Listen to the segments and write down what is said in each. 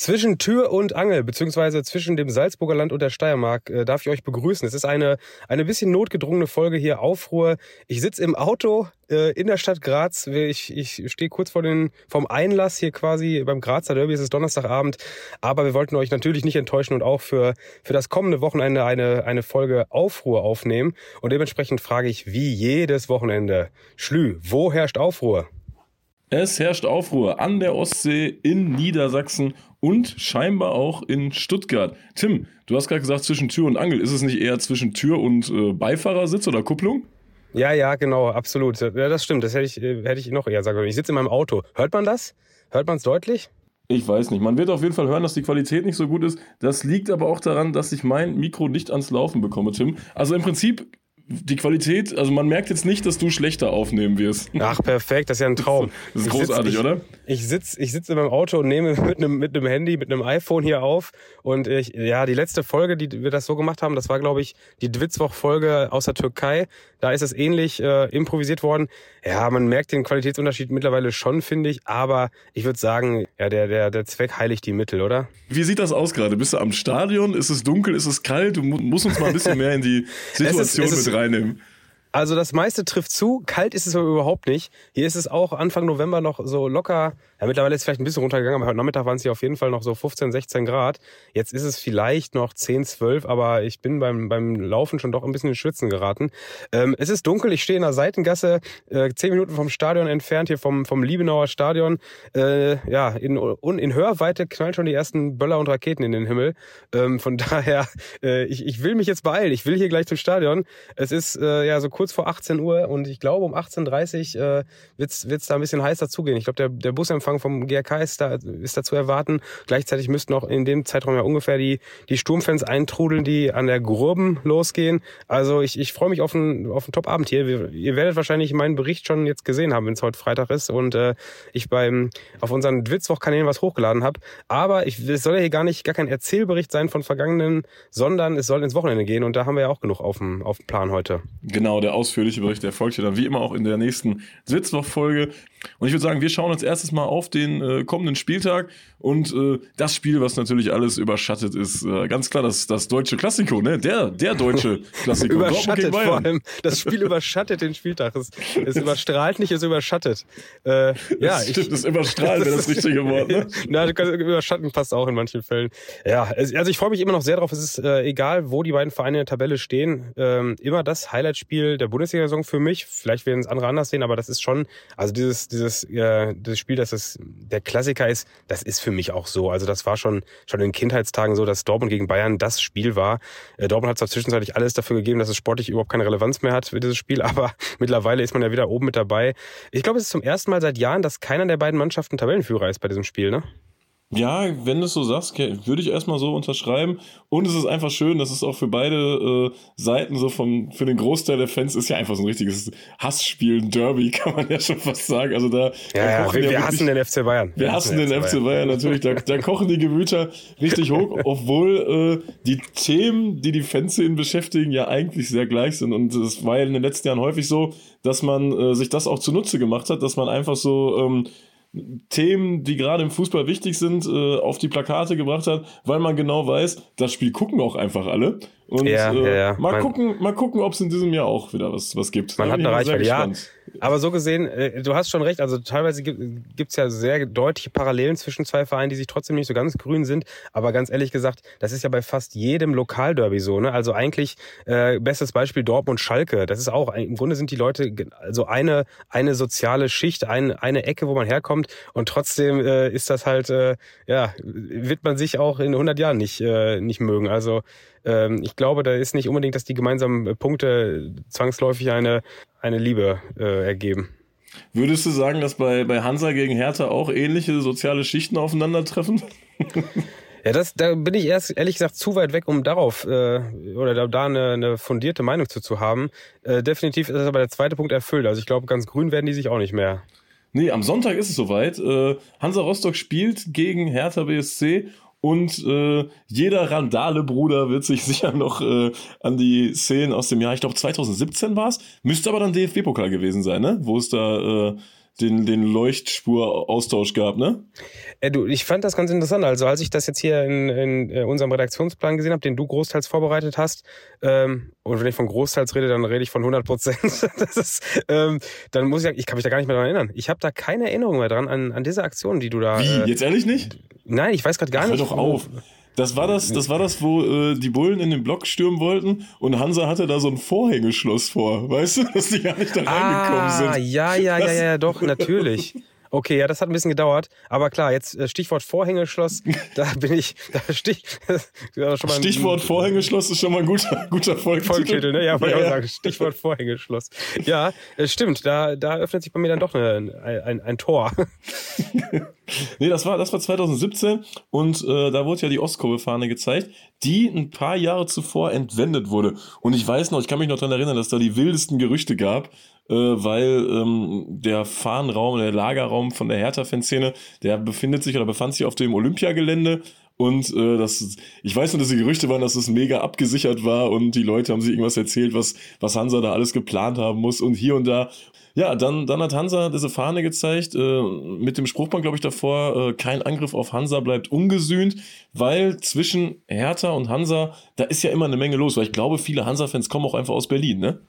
Zwischen Tür und Angel, beziehungsweise zwischen dem Salzburger Land und der Steiermark, äh, darf ich euch begrüßen. Es ist eine, eine bisschen notgedrungene Folge hier, Aufruhr. Ich sitze im Auto äh, in der Stadt Graz. Ich, ich stehe kurz vor den, vom Einlass hier quasi beim Grazer Derby. Es ist Donnerstagabend. Aber wir wollten euch natürlich nicht enttäuschen und auch für, für das kommende Wochenende eine, eine Folge Aufruhr aufnehmen. Und dementsprechend frage ich wie jedes Wochenende, Schlü, wo herrscht Aufruhr? Es herrscht Aufruhr an der Ostsee, in Niedersachsen und scheinbar auch in Stuttgart. Tim, du hast gerade gesagt, zwischen Tür und Angel. Ist es nicht eher zwischen Tür und äh, Beifahrersitz oder Kupplung? Ja, ja, genau, absolut. Ja, das stimmt. Das hätte ich, äh, hätte ich noch eher sagen können. Ich sitze in meinem Auto. Hört man das? Hört man es deutlich? Ich weiß nicht. Man wird auf jeden Fall hören, dass die Qualität nicht so gut ist. Das liegt aber auch daran, dass ich mein Mikro nicht ans Laufen bekomme, Tim. Also im Prinzip die Qualität, also man merkt jetzt nicht, dass du schlechter aufnehmen wirst. Ach, perfekt, das ist ja ein Traum. Das ist großartig, ich sitz, oder? Ich, sitze ich sitz in meinem Auto und nehme mit einem, mit einem Handy, mit einem iPhone hier auf. Und ich, ja, die letzte Folge, die wir das so gemacht haben, das war, glaube ich, die Dwitzwoch-Folge aus der Türkei. Da ist es ähnlich äh, improvisiert worden. Ja, man merkt den Qualitätsunterschied mittlerweile schon, finde ich. Aber ich würde sagen, ja, der, der, der Zweck heiligt die Mittel, oder? Wie sieht das aus gerade? Bist du am Stadion? Ist es dunkel? Ist es kalt? Du musst uns mal ein bisschen mehr in die Situation es ist, es mit reinnehmen. Also das meiste trifft zu, kalt ist es aber überhaupt nicht. Hier ist es auch Anfang November noch so locker ja, mittlerweile ist es vielleicht ein bisschen runtergegangen, aber heute Nachmittag waren es hier auf jeden Fall noch so 15, 16 Grad. Jetzt ist es vielleicht noch 10, 12, aber ich bin beim, beim Laufen schon doch ein bisschen in Schwitzen geraten. Ähm, es ist dunkel, ich stehe in der Seitengasse, äh, 10 Minuten vom Stadion entfernt, hier vom, vom Liebenauer Stadion. Äh, ja, in, in Hörweite knallen schon die ersten Böller und Raketen in den Himmel. Ähm, von daher, äh, ich, ich will mich jetzt beeilen. Ich will hier gleich zum Stadion. Es ist äh, ja so kurz vor 18 Uhr und ich glaube um 18.30 Uhr äh, wird's wird's da ein bisschen heißer zugehen. Ich glaube, der, der Busempfang vom GRK ist da, ist da zu erwarten. Gleichzeitig müssten auch in dem Zeitraum ja ungefähr die, die Sturmfans eintrudeln, die an der Grurben losgehen. Also ich, ich freue mich auf einen, auf einen Top-Abend hier. Wir, ihr werdet wahrscheinlich meinen Bericht schon jetzt gesehen haben, wenn es heute Freitag ist und äh, ich beim auf unseren Witzwoch-Kanälen was hochgeladen habe. Aber ich, es soll ja hier gar nicht gar kein Erzählbericht sein von vergangenen, sondern es soll ins Wochenende gehen und da haben wir ja auch genug auf dem, auf dem Plan heute. Genau, der ausführliche Bericht erfolgt ja dann wie immer auch in der nächsten Witzwoch-Folge. Und ich würde sagen, wir schauen uns erstes mal auf den äh, kommenden Spieltag und äh, das Spiel, was natürlich alles überschattet, ist äh, ganz klar das, das deutsche Klassiko, ne? Der, der deutsche Klassiko. überschattet vor allem. Das Spiel überschattet den Spieltag. Es, es überstrahlt nicht, es überschattet. Äh, ja, das stimmt, es überstrahlt wäre das richtige Wort. Ne? Na, überschatten passt auch in manchen Fällen. Ja, also ich freue mich immer noch sehr drauf. Es ist äh, egal, wo die beiden Vereine in der Tabelle stehen. Ähm, immer das Highlight-Spiel der Bundesliga-Saison für mich. Vielleicht werden es andere anders sehen, aber das ist schon, also dieses dieses, äh, das Spiel, dass es der Klassiker ist, das ist für mich auch so. Also das war schon, schon in Kindheitstagen so, dass Dortmund gegen Bayern das Spiel war. Äh, Dortmund hat zwar zwischenzeitlich alles dafür gegeben, dass es sportlich überhaupt keine Relevanz mehr hat für dieses Spiel, aber mittlerweile ist man ja wieder oben mit dabei. Ich glaube, es ist zum ersten Mal seit Jahren, dass keiner der beiden Mannschaften Tabellenführer ist bei diesem Spiel, ne? Ja, wenn du es so sagst, würde ich erstmal so unterschreiben. Und es ist einfach schön, dass es auch für beide äh, Seiten so vom, für den Großteil der Fans ist ja einfach so ein richtiges Hassspiel, ein Derby, kann man ja schon fast sagen. Also da, ja, da ja, wir, wir hassen den FC Bayern. Wir, wir hassen den, den FC Bayern, Bayern natürlich. Da, da kochen die Gemüter richtig hoch, obwohl äh, die Themen, die die Fanszenen beschäftigen, ja eigentlich sehr gleich sind. Und es war ja in den letzten Jahren häufig so, dass man äh, sich das auch zunutze gemacht hat, dass man einfach so ähm, Themen, die gerade im Fußball wichtig sind, äh, auf die Plakate gebracht hat, weil man genau weiß, das Spiel gucken auch einfach alle. Und ja, äh, ja, ja. mal man, gucken, mal gucken, ob es in diesem Jahr auch wieder was, was gibt. Man da hat eine Reichweite, ja. Aber so gesehen, äh, du hast schon recht, also teilweise gibt es ja sehr deutliche Parallelen zwischen zwei Vereinen, die sich trotzdem nicht so ganz grün sind. Aber ganz ehrlich gesagt, das ist ja bei fast jedem Lokalderby so. Ne? Also eigentlich äh, bestes Beispiel Dortmund-Schalke. Das ist auch, im Grunde sind die Leute also eine, eine soziale Schicht, ein, eine Ecke, wo man herkommt. Und trotzdem äh, ist das halt, äh, ja, wird man sich auch in 100 Jahren nicht, äh, nicht mögen. Also ähm, ich glaube, da ist nicht unbedingt, dass die gemeinsamen Punkte zwangsläufig eine, eine Liebe äh, ergeben. Würdest du sagen, dass bei, bei Hansa gegen Hertha auch ähnliche soziale Schichten aufeinandertreffen? Ja, das, da bin ich erst ehrlich gesagt zu weit weg, um darauf äh, oder da, da eine, eine fundierte Meinung zu, zu haben. Äh, definitiv ist aber der zweite Punkt erfüllt. Also ich glaube, ganz grün werden die sich auch nicht mehr. Nee, am Sonntag ist es soweit. Äh, Hansa Rostock spielt gegen Hertha BSC und äh, jeder Randale-Bruder wird sich sicher noch äh, an die Szenen aus dem Jahr, ich glaube 2017 war es, müsste aber dann DFB-Pokal gewesen sein, ne? Wo es da äh, den, den Leuchtspuraustausch gab, ne? Äh, du, ich fand das ganz interessant. Also als ich das jetzt hier in, in äh, unserem Redaktionsplan gesehen habe, den du großteils vorbereitet hast, ähm, und wenn ich von großteils rede, dann rede ich von 100 Prozent. ähm, dann muss ich sagen, ich kann mich da gar nicht mehr daran erinnern. Ich habe da keine Erinnerung mehr dran an, an diese Aktion, die du da. Wie? Äh, jetzt ehrlich nicht? Nein, ich weiß gerade gar Hör nicht. Hör doch auf. Das war das, das war das, wo äh, die Bullen in den Block stürmen wollten und Hansa hatte da so ein Vorhängeschloss vor, weißt du, dass die gar nicht da reingekommen ah, sind. Ja, ja, ja, ja, doch, natürlich. Okay, ja, das hat ein bisschen gedauert. Aber klar, jetzt äh, Stichwort Vorhängeschloss, da bin ich, da Stich, schon mal Stichwort Vorhängeschloss ist schon mal ein guter, guter. Folgentitel, ne? Ja, wollte ja, ich ja. sagen. Stichwort Vorhängeschloss. Ja, es stimmt, da, da öffnet sich bei mir dann doch eine, ein, ein, ein Tor. nee, das war, das war 2017 und äh, da wurde ja die Ostkurve-Fahne gezeigt, die ein paar Jahre zuvor entwendet wurde. Und ich weiß noch, ich kann mich noch daran erinnern, dass da die wildesten Gerüchte gab, äh, weil ähm, der Fahnenraum, der Lagerraum von der Hertha-Fanszene, der befindet sich oder befand sich auf dem Olympiagelände und äh, das, ich weiß nur, dass die Gerüchte waren, dass es mega abgesichert war und die Leute haben sich irgendwas erzählt, was, was Hansa da alles geplant haben muss und hier und da. Ja, dann, dann hat Hansa diese Fahne gezeigt, äh, mit dem Spruchband, glaube ich, davor, äh, kein Angriff auf Hansa bleibt ungesühnt, weil zwischen Hertha und Hansa, da ist ja immer eine Menge los, weil ich glaube, viele Hansa-Fans kommen auch einfach aus Berlin, ne?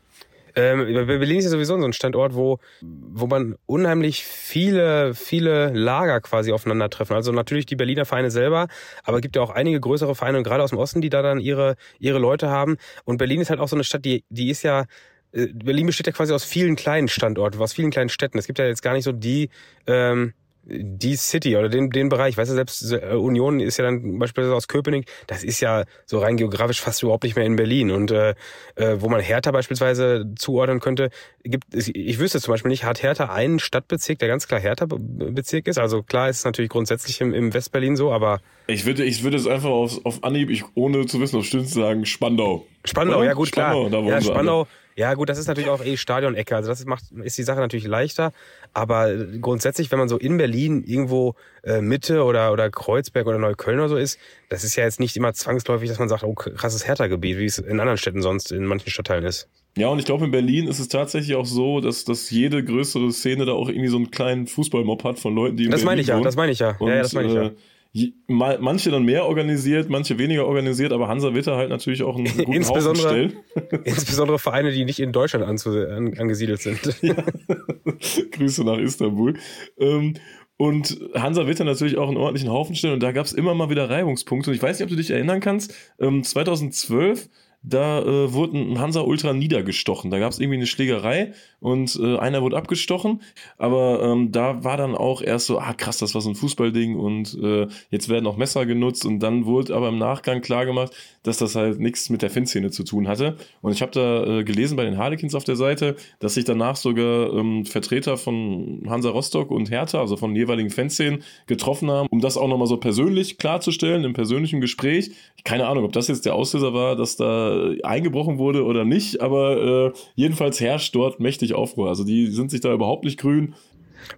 Ähm, Berlin ist ja sowieso so ein Standort, wo, wo man unheimlich viele, viele Lager quasi aufeinandertreffen. Also natürlich die Berliner Vereine selber, aber es gibt ja auch einige größere Vereine, gerade aus dem Osten, die da dann ihre, ihre Leute haben. Und Berlin ist halt auch so eine Stadt, die, die ist ja, äh, Berlin besteht ja quasi aus vielen kleinen Standorten, aus vielen kleinen Städten. Es gibt ja jetzt gar nicht so die, ähm, die City oder den, den Bereich, weißt du, selbst äh, Union ist ja dann beispielsweise aus Köpenick, das ist ja so rein geografisch fast überhaupt nicht mehr in Berlin. Und äh, äh wo man Hertha beispielsweise zuordnen könnte, gibt ich wüsste zum Beispiel nicht, hat Hertha einen Stadtbezirk, der ganz klar Hertha-Bezirk ist? Also klar ist es natürlich grundsätzlich im, im Westberlin so, aber. Ich würde, ich würde es einfach auf, auf Anhieb, ich, ohne zu wissen, ob stimmt, sagen, Spandau. Spandau, Oder? ja gut, Spandau, klar. Da ja, Spandau, alle. Ja, gut, das ist natürlich auch eh Stadionecke. Also das macht, ist die Sache natürlich leichter. Aber grundsätzlich, wenn man so in Berlin irgendwo äh, Mitte oder, oder Kreuzberg oder Neukölln oder so ist, das ist ja jetzt nicht immer zwangsläufig, dass man sagt, oh, krasses Hertha-Gebiet, wie es in anderen Städten sonst in manchen Stadtteilen ist. Ja, und ich glaube, in Berlin ist es tatsächlich auch so, dass, dass jede größere Szene da auch irgendwie so einen kleinen Fußballmob hat von Leuten, die in Das Berlin meine ich ja, wohnen. das meine ich ja. Und, ja, ja, das meine ich ja. Äh, manche dann mehr organisiert, manche weniger organisiert, aber Hansa da halt natürlich auch einen guten insbesondere, stellen. insbesondere Vereine, die nicht in Deutschland an, angesiedelt sind. Ja. Grüße nach Istanbul. Ähm, und Hansa dann natürlich auch einen ordentlichen Haufen stellen und da gab es immer mal wieder Reibungspunkte. Und ich weiß nicht, ob du dich erinnern kannst, 2012 ähm, da äh, wurde ein Hansa Ultra niedergestochen. Da gab es irgendwie eine Schlägerei und äh, einer wurde abgestochen. Aber ähm, da war dann auch erst so, ah krass, das war so ein Fußballding und äh, jetzt werden auch Messer genutzt. Und dann wurde aber im Nachgang klar gemacht, dass das halt nichts mit der Fanszene zu tun hatte. Und ich habe da äh, gelesen bei den Harlequins auf der Seite, dass sich danach sogar ähm, Vertreter von Hansa Rostock und Hertha, also von jeweiligen Fanszenen, getroffen haben, um das auch nochmal so persönlich klarzustellen, im persönlichen Gespräch. Keine Ahnung, ob das jetzt der Auslöser war, dass da eingebrochen wurde oder nicht, aber äh, jedenfalls herrscht dort mächtig Aufruhr. Also die sind sich da überhaupt nicht grün.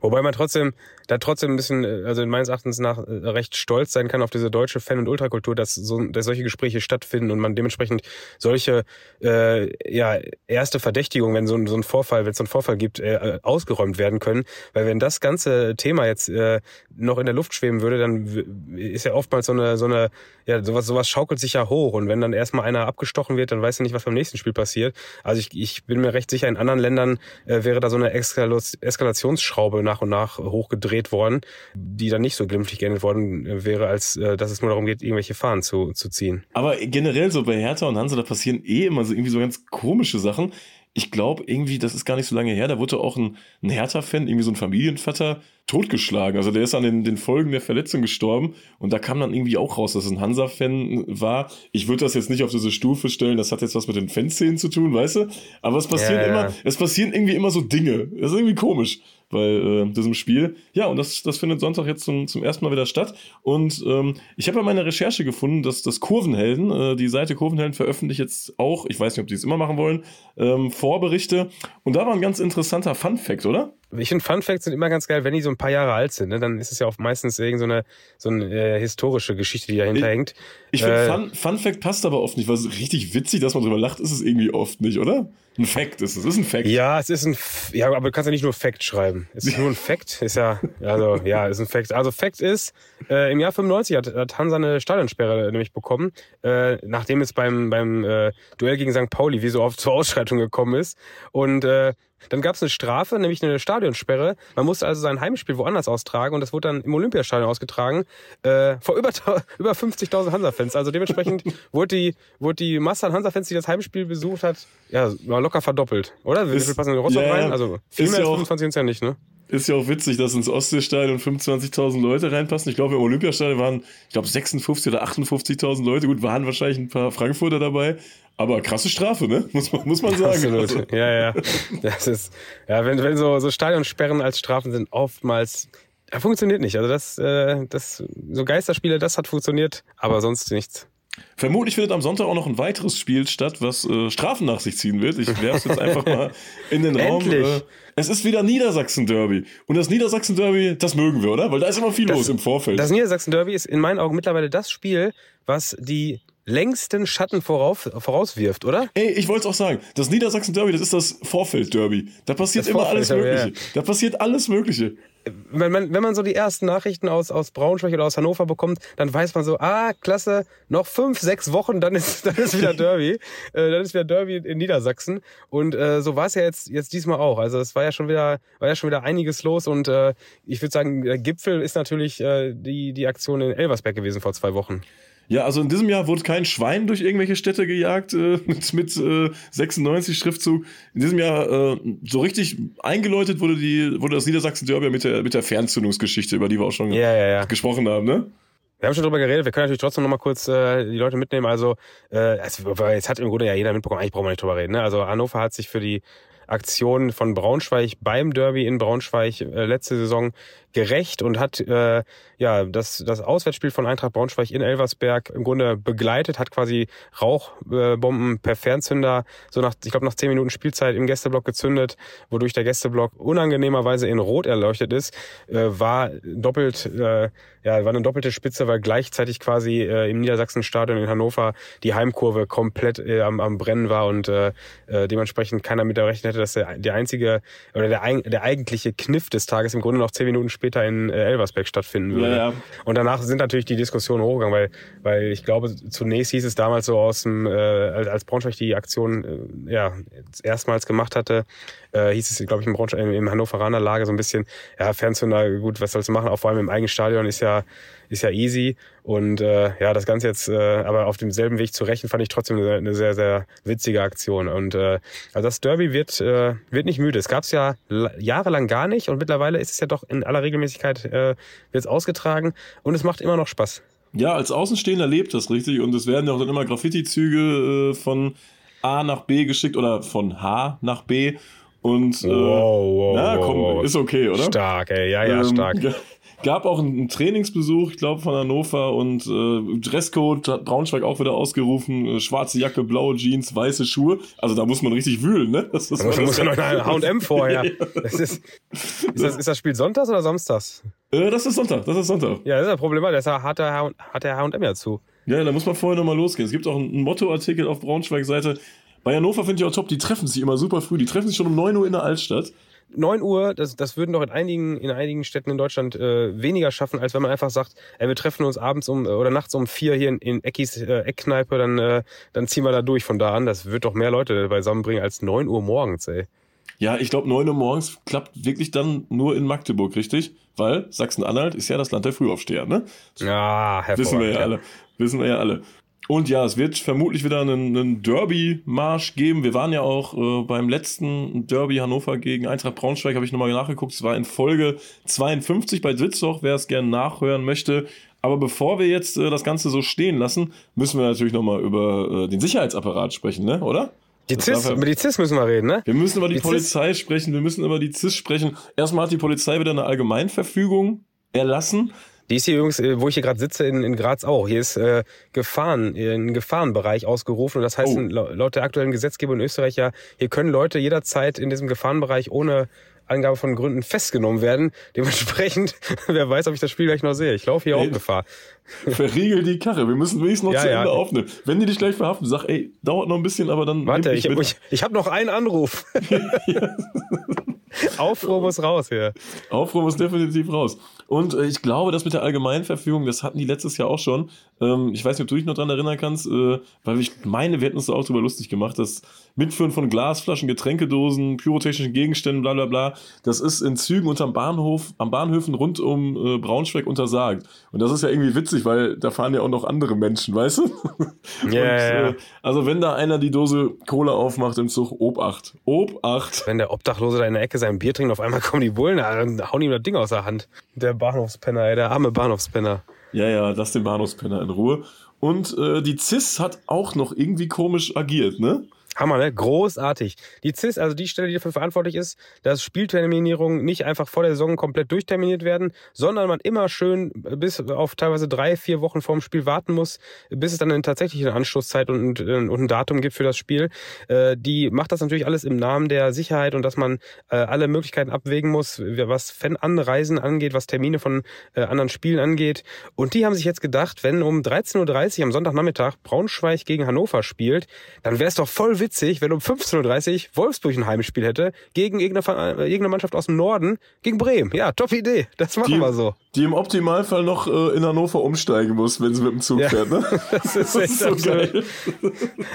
Wobei man trotzdem da trotzdem ein bisschen, äh, also meines Erachtens nach äh, recht stolz sein kann auf diese deutsche Fan- und Ultrakultur, dass, so, dass solche Gespräche stattfinden und man dementsprechend solche äh, ja erste Verdächtigungen, wenn so, so ein Vorfall, wenn es so einen Vorfall gibt, äh, ausgeräumt werden können. Weil wenn das ganze Thema jetzt äh, noch in der Luft schweben würde, dann ist ja oftmals so eine, so eine, ja, sowas, sowas schaukelt sich ja hoch und wenn dann erstmal einer abgestochen wird, dann weißt du nicht, was beim nächsten Spiel passiert. Also ich, ich bin mir recht sicher, in anderen Ländern äh, wäre da so eine Eskalationsschraube nach und nach hochgedreht gedreht worden, die dann nicht so glimpflich geendet worden wäre, als äh, dass es nur darum geht, irgendwelche Fahnen zu, zu ziehen. Aber generell so bei Hertha und Hansa, da passieren eh immer so irgendwie so ganz komische Sachen. Ich glaube irgendwie, das ist gar nicht so lange her, da wurde auch ein, ein Hertha-Fan, irgendwie so ein Familienvater, totgeschlagen. Also der ist an den, den Folgen der Verletzung gestorben und da kam dann irgendwie auch raus, dass es ein Hansa-Fan war. Ich würde das jetzt nicht auf diese Stufe stellen, das hat jetzt was mit den Fanszenen zu tun, weißt du? Aber es passieren ja, ja. immer, es passieren irgendwie immer so Dinge. Das ist irgendwie komisch bei äh, diesem Spiel. Ja, und das, das findet Sonntag jetzt zum, zum ersten Mal wieder statt. Und ähm, ich habe bei meiner Recherche gefunden, dass das Kurvenhelden, äh, die Seite Kurvenhelden veröffentlicht jetzt auch, ich weiß nicht, ob die es immer machen wollen, ähm, Vorberichte. Und da war ein ganz interessanter Fun-Fact, oder? Ich finde Fun Facts sind immer ganz geil, wenn die so ein paar Jahre alt sind. Ne? Dann ist es ja auch meistens irgend so eine, so eine äh, historische Geschichte, die dahinter Ich- hängt. Ich finde, Äh, Fun, Fun Fact passt aber oft nicht, weil es richtig witzig, dass man drüber lacht, ist es irgendwie oft nicht, oder? Ein Fact ist es, ist ein Fact. Ja, es ist ein, F- ja, aber du kannst ja nicht nur Fact schreiben. Es ist nur ein Fact, ist ja, also, ja, ist ein Fact. Also, Fact ist, äh, im Jahr 95 hat, hat Hansa eine Stadionsperre nämlich bekommen, äh, nachdem es beim, beim äh, Duell gegen St. Pauli wie so oft zur Ausschreitung gekommen ist. Und, äh, dann gab es eine Strafe, nämlich eine Stadionsperre. Man musste also sein Heimspiel woanders austragen und das wurde dann im Olympiastadion ausgetragen äh, vor über, über 50.000 Hansa-Fans. Also dementsprechend wurde die, wurde die Masse an Hansa-Fans, die das Heimspiel besucht hat, ja, locker verdoppelt, oder? Wie viel passen in Rostock ja, rein? Also viel Ist mehr als auch- 25 sind ja nicht, ne? Ist ja auch witzig, dass ins Ostseestadion 25.000 Leute reinpassen. Ich glaube, im Olympiastadion waren, ich glaube, 56.000 oder 58.000 Leute. Gut, waren wahrscheinlich ein paar Frankfurter dabei. Aber krasse Strafe, ne? Muss man, muss man sagen. Absolut. Also, Ja, ja. Das ist, ja, wenn, wenn so, so Stadionsperren als Strafen sind, oftmals, funktioniert nicht. Also das, äh, das, so Geisterspiele, das hat funktioniert, aber sonst nichts. Vermutlich findet am Sonntag auch noch ein weiteres Spiel statt, was äh, Strafen nach sich ziehen wird. Ich werfe es jetzt einfach mal in den Raum. Äh, es ist wieder Niedersachsen-Derby. Und das Niedersachsen-Derby, das mögen wir, oder? Weil da ist immer viel Das- los im Vorfeld. Das Niedersachsen-Derby ist in meinen Augen mittlerweile das Spiel, was die längsten Schatten vorauf, vorauswirft, oder? Ey, ich wollte es auch sagen. Das Niedersachsen-Derby, das ist das Vorfeld-Derby. Da passiert Das immer alles Mögliche. Da passiert alles Mögliche. Wenn man, wenn man so die ersten Nachrichten aus, aus Braunschweig oder aus Hannover bekommt, dann weiß man so, ah, klasse, noch fünf, sechs Wochen, dann ist, dann ist wieder Derby. äh, dann ist wieder Derby in Niedersachsen. Und äh, so war es ja jetzt, jetzt diesmal auch. Also es war ja schon wieder, war ja schon wieder einiges los und äh, ich würde sagen, der Gipfel ist natürlich äh, die, die Aktion in Elversberg gewesen vor zwei Wochen. Ja, also in diesem Jahr wurde kein Schwein durch irgendwelche Städte gejagt äh, mit, mit äh, 96 Schriftzug. In diesem Jahr äh, so richtig eingeläutet wurde die wurde das Niedersachsen-Derby mit der, mit der Fernzündungsgeschichte, über die wir auch schon Ja, ja, ja. gesprochen haben, ne? Wir haben schon drüber geredet, wir können natürlich trotzdem noch mal kurz äh, die Leute mitnehmen. Also, äh, jetzt hat im Grunde ja jeder mitbekommen, eigentlich brauchen wir nicht drüber reden. Ne? Also Hannover hat sich für die Aktion von Braunschweig beim Derby in Braunschweig äh, letzte Saison gerecht und hat äh, ja das, das Auswärtsspiel von Eintracht Braunschweig in Elversberg im Grunde begleitet, hat quasi Rauchbomben per Fernzünder so nach, ich glaube nach zehn Minuten Spielzeit im Gästeblock gezündet, wodurch der Gästeblock unangenehmerweise in Rot erleuchtet ist, äh, war doppelt, äh, ja, war eine doppelte Spitze, weil gleichzeitig quasi äh, im Niedersachsenstadion in Hannover die Heimkurve komplett äh, am, am Brennen war und äh, äh, dementsprechend keiner mit gerechnet hätte, dass der, der einzige oder der, der eigentliche Kniff des Tages im Grunde noch zehn Minuten später in äh, Elversberg stattfinden würde. Ja, ja. Und danach sind natürlich die Diskussionen hochgegangen, weil, weil ich glaube, zunächst hieß es damals so aus dem, äh, als als Braunschweig die Aktion äh, ja, erstmals gemacht hatte, äh, hieß es, glaube ich, im, Braunschweig, im Hannoveraner Lager so ein bisschen, ja, Fernzünder, gut, was sollst du machen? Auch vor allem im eigenen Stadion ist ja, ist ja easy. Und äh, ja, das Ganze jetzt, äh, aber auf demselben Weg zu rächen, fand ich trotzdem eine, eine sehr, sehr witzige Aktion. Und äh, also das Derby wird, äh, wird nicht müde. Es gab es ja la- jahrelang gar nicht und mittlerweile ist es ja doch in aller Regelmäßigkeit äh, wird's ausgetragen und es macht immer noch Spaß. Ja, als Außenstehender lebt das richtig und es werden ja auch dann immer Graffiti-Züge äh, von A nach B geschickt oder von H nach B und äh, wow, na, komm, ist okay, oder? Stark, ey, ja, ja, Ähm, stark. Gab auch einen Trainingsbesuch, ich glaube, von Hannover und äh, Dresscode hat Braunschweig auch wieder ausgerufen. Äh, schwarze Jacke, blaue Jeans, weiße Schuhe. Also da muss man richtig wühlen, ne? Das, das Da muss, muss noch eine H&M vorher. Das ist, ist, das, ist das Spiel sonntags oder samstags? äh, das ist Sonntag, das ist Sonntag. Ja, das ist das Problem, das hat der H- hat der H&M ja zu. Ja, da muss man vorher nochmal losgehen. Es gibt auch einen Mottoartikel auf Braunschweig-Seite. Bei Hannover finde ich auch top, die treffen sich immer super früh. Die treffen sich schon um 9 Uhr in der Altstadt. 9 Uhr, das, das würden doch in einigen, in einigen Städten in Deutschland äh, weniger schaffen, als wenn man einfach sagt, ey, wir treffen uns abends um äh, oder nachts um vier hier in, in Eckis äh, Eckkneipe, dann, äh, dann ziehen wir da durch von da an. Das wird doch mehr Leute beisammenbringen als 9 Uhr morgens, ey. Ja, ich glaube, 9 Uhr morgens klappt wirklich dann nur in Magdeburg, richtig? Weil Sachsen-Anhalt ist ja das Land der Frühaufsteher, ne? Ja, hervorragend. Wissen wir ja alle. Wissen wir ja alle. Und ja, es wird vermutlich wieder einen, einen Derby-Marsch geben. Wir waren ja auch äh, beim letzten Derby Hannover gegen Eintracht Braunschweig, habe ich nochmal nachgeguckt. Es war in Folge 52 bei Dwitzoch, wer es gerne nachhören möchte. Aber bevor wir jetzt äh, das Ganze so stehen lassen, müssen wir natürlich nochmal über äh, den Sicherheitsapparat sprechen, ne? oder? Die CIS, ja- über die CIS müssen wir reden, ne? Wir müssen über die, Die CIS Polizei sprechen, wir müssen über die CIS sprechen. Erstmal hat die Polizei wieder eine Allgemeinverfügung erlassen. Die ist hier übrigens, äh, wo ich hier gerade sitze, in, in Graz auch. Hier ist äh, Gefahren, ein Gefahrenbereich ausgerufen. Und das heißt, Oh. lau- laut der aktuellen Gesetzgebung in Österreich ja, hier können Leute jederzeit in diesem Gefahrenbereich ohne Angabe von Gründen festgenommen werden. Dementsprechend, wer weiß, ob ich das Spiel gleich noch sehe. Ich laufe hier ey, auch Gefahr. Verriegel die Karre. Wir müssen wenigstens noch ja, zu Ende ja. aufnehmen. Wenn die dich gleich verhaften, sag, ey, dauert noch ein bisschen, aber dann. Warte, ich, ich, ich, ich habe noch einen Anruf. Aufruhr muss raus hier. Aufruhr muss definitiv raus. Und äh, ich glaube, das mit der Allgemeinverfügung, das hatten die letztes Jahr auch schon. Ähm, ich weiß nicht, ob du dich noch daran erinnern kannst, äh, weil ich meine, wir hätten uns da auch drüber lustig gemacht, das Mitführen von Glasflaschen, Getränkedosen, pyrotechnischen Gegenständen, bla bla bla, das ist in Zügen unterm Bahnhof, am Bahnhöfen rund um äh, Braunschweig untersagt. Und das ist ja irgendwie witzig, weil da fahren ja auch noch andere Menschen, weißt du? Ja, yeah, äh, Also wenn da einer die Dose Kohle aufmacht im Zug, Obacht. Obacht. Wenn der Obdachlose da in der Ecke sein Bier trinkt, auf einmal kommen die Bullen, dann hauen ihm das Ding aus der Hand. Der Bahnhofspenner, ey, der arme Bahnhofspenner. Ja, ja, lass den Bahnhofspenner in Ruhe. Und äh, die CIS hat auch noch irgendwie komisch agiert, ne? Hammer, ne? Großartig. Die CIS, also die Stelle, die dafür verantwortlich ist, dass Spielterminierungen nicht einfach vor der Saison komplett durchterminiert werden, sondern man immer schön bis auf teilweise drei, vier Wochen vorm Spiel warten muss, bis es dann eine tatsächliche Anschlusszeit und, und ein Datum gibt für das Spiel. Äh, die macht das natürlich alles im Namen der Sicherheit und dass man äh, alle Möglichkeiten abwägen muss, was Fan-Anreisen angeht, was Termine von äh, anderen Spielen angeht. Und die haben sich jetzt gedacht, wenn um 13.30 Uhr am Sonntagnachmittag Braunschweig gegen Hannover spielt, dann wäre es doch voll witzig, wenn um 15.30 Uhr Wolfsburg ein Heimspiel hätte gegen irgendeine, irgendeine Mannschaft aus dem Norden gegen Bremen. Ja, top Idee. Das machen die, wir so. Die im Optimalfall noch äh, in Hannover umsteigen muss, wenn sie mit dem Zug ja. fährt. Ne? Das ist, echt so absolut, geil.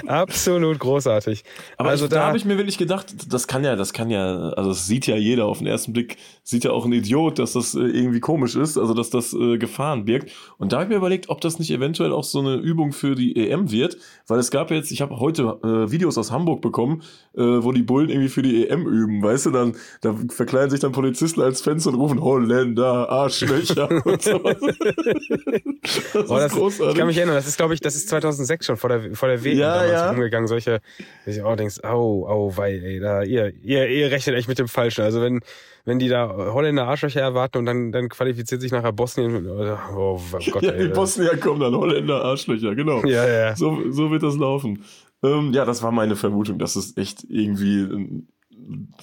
absolut großartig. Aber also ich, da, da habe ich mir wirklich gedacht, das kann ja, das kann ja, also das sieht ja jeder auf den ersten Blick, sieht ja auch ein Idiot, dass das äh, irgendwie komisch ist, also dass das äh, Gefahren birgt. Und da habe ich mir überlegt, ob das nicht eventuell auch so eine Übung für die EM wird, weil es gab jetzt, ich habe heute äh, Videos aus Hamburg bekommen, äh, wo die Bullen irgendwie für die EM üben, weißt du, dann da verkleiden sich dann Polizisten als Fans und rufen Holländer, Arschlöcher und so. das oh, das, großartig. Ich kann mich erinnern, das ist glaube ich, das ist 2006 schon vor der vor der WM ja, damals ja. umgegangen, solche, ich auch denkst, au, au, wei, ey, da ihr ihr ihr rechnet echt mit dem Falschen. Also wenn wenn die da Holländer Arschlöcher erwarten und dann, dann qualifiziert sich nachher Bosnien. Oh, oh Gott, ja, die Bosnier kommen dann Holländer Arschlöcher, genau. Ja, ja. So, so wird das laufen. Ähm, ja, das war meine Vermutung, dass es echt irgendwie.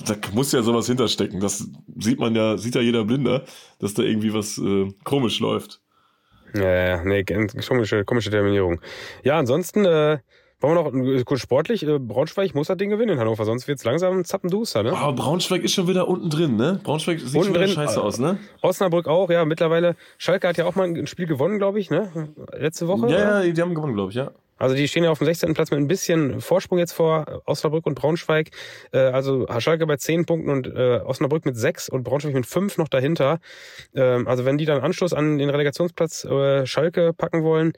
Da muss ja sowas hinterstecken. Das sieht man ja, sieht ja jeder Blinder, dass da irgendwie was äh, komisch läuft. Ja, ja, nee, komische, komische Terminierung. Ja, ansonsten, äh, wollen wir noch kurz sportlich? Äh, Braunschweig muss das Ding gewinnen in Hannover, sonst wird es langsam zappenduster, ne? Aber Braunschweig ist schon wieder unten drin, ne? Braunschweig sieht unten schon drin, scheiße aus, ne? Osnabrück auch, ja. Mittlerweile, Schalke hat ja auch mal ein Spiel gewonnen, glaube ich, ne? Letzte Woche. Ja, ja, die haben gewonnen, glaube ich, ja. Also die stehen ja auf dem 16. Platz mit ein bisschen Vorsprung jetzt vor Osnabrück und Braunschweig. Äh, also Schalke bei 10 Punkten und äh, Osnabrück mit 6 und Braunschweig mit 5 noch dahinter. Ähm, also wenn die dann Anschluss an den Relegationsplatz äh, Schalke packen wollen,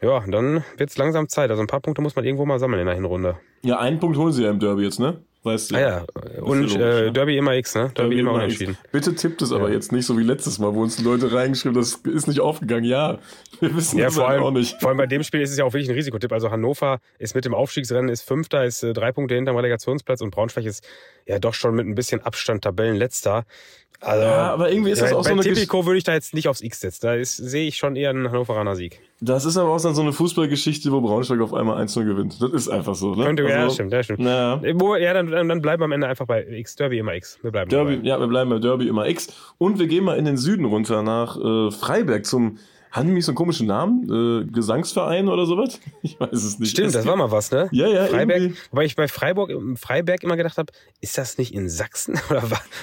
ja, dann wird's langsam Zeit. Also ein paar Punkte muss man irgendwo mal sammeln in der Hinrunde. Ja, einen Punkt holen sie ja im Derby jetzt, ne? Weißt du? Ah ja, und logisch, äh, Derby immer X, ne? Derby, Derby immer unentschieden. Bitte tippt es aber ja. jetzt nicht so wie letztes Mal, wo uns Leute reingeschrieben das ist nicht aufgegangen. Ja, wir wissen ja, das vor allem, auch nicht. Vor allem bei dem Spiel ist es ja auch wirklich ein Risikotipp. Also Hannover ist mit dem Aufstiegsrennen, ist Fünfter, ist äh, drei Punkte hinterm Relegationsplatz und Braunschweig ist ja doch schon mit ein bisschen Abstand Tabellenletzter. Also, ja, aber irgendwie ist das auch bei so eine Tipico würde ich da jetzt nicht aufs X setzen. Da sehe ich schon eher einen Hannoveraner Sieg. Das ist aber auch dann so eine Fußballgeschichte, wo Braunschweig auf einmal 1-0 gewinnt. Das ist einfach so, ne? Könnte, also, ja, stimmt, ja, stimmt. Na. Ja, dann, dann bleiben wir am Ende einfach bei X. Derby immer X. Wir bleiben Derby, dabei. Ja, wir bleiben bei Derby immer X. Und wir gehen mal in den Süden runter nach äh, Freiberg zum haben nicht so einen komischen Namen? Äh, Gesangsverein oder sowas? Ich weiß es nicht. Stimmt, das war mal was, ne? Ja, ja. Freiberg, irgendwie. wobei ich bei Freiburg, Freiberg immer gedacht habe, ist das nicht in Sachsen?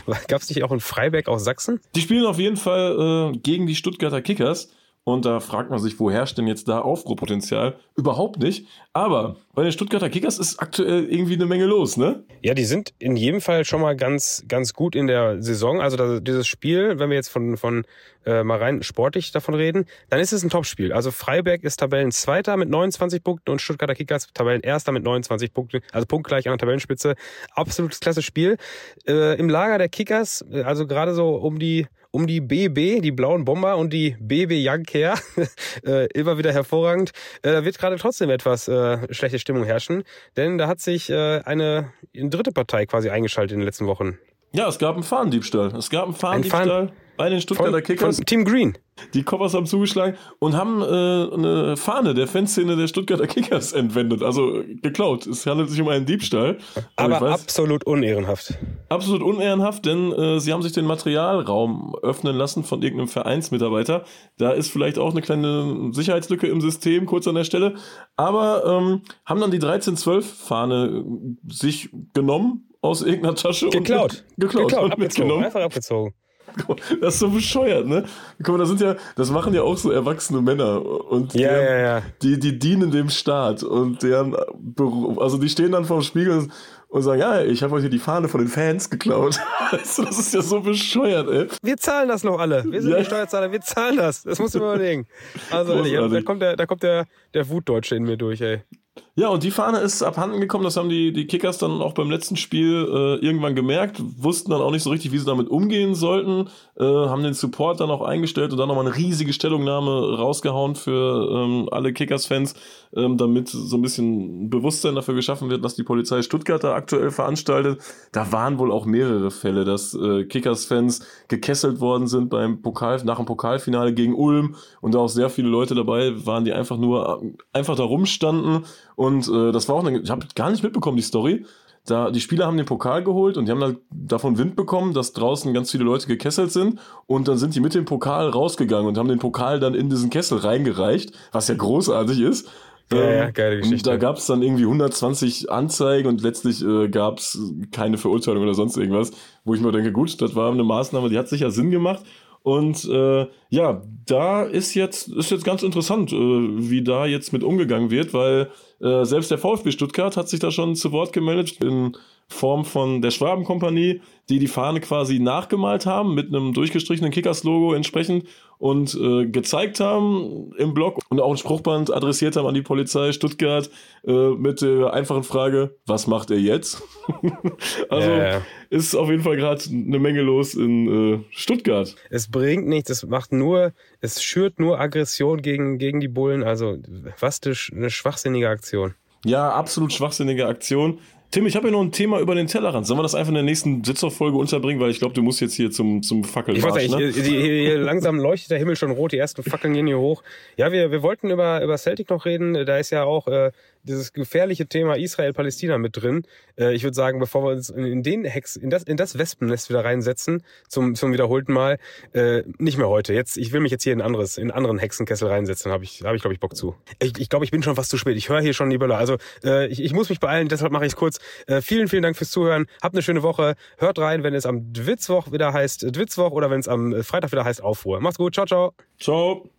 Oder gab es nicht auch in Freiberg aus Sachsen? Die spielen auf jeden Fall äh, gegen die Stuttgarter Kickers. Und da fragt man sich, wo herrscht denn jetzt da Aufruhrpotenzial? Überhaupt nicht. Aber bei den Stuttgarter Kickers ist aktuell irgendwie eine Menge los, ne? Ja, die sind in jedem Fall schon mal ganz, ganz gut in der Saison. Also das, dieses Spiel, wenn wir jetzt von, von äh, mal rein sportlich davon reden, dann ist es ein Topspiel. Also Freiberg ist Tabellenzweiter mit 29 Punkten und Stuttgarter Kickers Tabellenerster mit 29 Punkten. Also punktgleich an der Tabellenspitze. Absolutes klasse Spiel. Äh, Im Lager der Kickers, äh, also gerade so um die um die BB, die blauen Bomber und die BB Young her. äh, immer wieder hervorragend. Äh, da wird gerade trotzdem etwas äh, schlechte Stimmung herrschen, denn da hat sich äh, eine, eine dritte Partei quasi eingeschaltet in den letzten Wochen. Ja, es gab einen Fahnendiebstahl. Es gab einen Fahnendiebstahl. Ein Fahnen bei den Stuttgarter Von, Kickers. von Team Green. Die Koppers haben zugeschlagen und haben äh, eine Fahne der Fanszene der Stuttgarter Kickers entwendet. Also geklaut. Es handelt sich um einen Diebstahl. Aber, ich weiß, absolut unehrenhaft. absolut unehrenhaft, denn äh, sie haben sich den Materialraum öffnen lassen von irgendeinem Vereinsmitarbeiter. Da ist vielleicht auch eine kleine Sicherheitslücke im System, kurz an der Stelle. Aber ähm, haben dann die 1312-Fahne sich genommen aus irgendeiner Tasche Geklaut. und mit, geklaut, Geklaut, und abgezogen. mitgenommen. Einfach abgezogen. Das ist so bescheuert, ne? Guck mal, das sind ja, das machen ja auch so erwachsene Männer und Ja, deren- ja, ja. Die, die dienen dem Staat und deren Beruf, also die stehen dann vorm Spiegel und sagen, ja, ich habe heute die Fahne von den Fans geklaut. Das ist ja so bescheuert, ey. Wir zahlen das noch alle. Wir sind Ja. die Steuerzahler, wir zahlen das. Das musst du mal überlegen. Also, ehrlich, da kommt der, da kommt der, der Wutdeutsche in mir durch, ey. Ja, und die Fahne ist abhanden gekommen, das haben die, die Kickers dann auch beim letzten Spiel äh, irgendwann gemerkt, wussten dann auch nicht so richtig, wie sie damit umgehen sollten, äh, haben den Support dann auch eingestellt und dann nochmal eine riesige Stellungnahme rausgehauen für ähm, alle Kickers-Fans, ähm, damit so ein bisschen Bewusstsein dafür geschaffen wird, dass die Polizei Stuttgart da aktuell veranstaltet. Da waren wohl auch mehrere Fälle, dass äh, Kickers-Fans gekesselt worden sind beim Pokal, nach dem Pokalfinale gegen Ulm und da auch sehr viele Leute dabei waren, die einfach nur äh, einfach da rumstanden und äh, das war auch eine, ich habe gar nicht mitbekommen, die Story. Da, die Spieler haben den Pokal geholt und die haben da davon Wind bekommen, dass draußen ganz viele Leute gekesselt sind. Und dann sind die mit dem Pokal rausgegangen und haben den Pokal dann in diesen Kessel reingereicht, was ja großartig ist. Ja, Ähm, ja, geile Und Geschichte. da gab es dann irgendwie 120 Anzeigen und letztlich äh, gab es keine Verurteilung oder sonst irgendwas, wo ich mir denke, gut, das war eine Maßnahme, die hat sicher Sinn gemacht. Und äh, ja, da ist jetzt, ist jetzt ganz interessant, äh, wie da jetzt mit umgegangen wird, weil äh, selbst der VfB Stuttgart hat sich da schon zu Wort gemeldet in Form von der Schwabenkompanie, die die Fahne quasi nachgemalt haben mit einem durchgestrichenen Kickers-Logo entsprechend und äh, gezeigt haben im Blog und auch ein Spruchband adressiert haben an die Polizei Stuttgart äh, mit der einfachen Frage, was macht er jetzt? also ja. ist auf jeden Fall gerade eine Menge los in äh, Stuttgart. Es bringt nichts, es macht nur, es schürt nur Aggression gegen, gegen die Bullen. Also, was eine schwachsinnige Aktion. Ja, absolut schwachsinnige Aktion. Tim, ich habe hier noch ein Thema über den Tellerrand. Sollen wir das einfach in der nächsten Sitzerfolge unterbringen? Weil ich glaube, du musst jetzt hier zum, zum Fackeln. Ich weiß nicht, ne? die, hier langsam leuchtet der Himmel schon rot, die ersten Fackeln gehen hier hoch. Ja, wir, wir wollten über, über Celtic noch reden. Da ist ja auch äh, dieses gefährliche Thema Israel-Palästina mit drin. Äh, ich würde sagen, bevor wir uns in, in den Hex, in das, in das Wespennest wieder reinsetzen, zum, zum wiederholten Mal, äh, nicht mehr heute. Jetzt, ich will mich jetzt hier in anderes, in einen anderen Hexenkessel reinsetzen, habe ich, habe ich, glaube ich, Bock zu. Ich, ich glaube, ich bin schon fast zu spät. Ich höre hier schon die Böller. Also äh, ich, ich muss mich beeilen, deshalb mache ich es kurz. Äh, vielen, vielen Dank fürs Zuhören. Habt eine schöne Woche. Hört rein, wenn es am Dwitzwoch wieder heißt Dwitzwoch oder wenn es am Freitag wieder heißt Aufruhr. Macht's gut. Ciao, ciao. Ciao.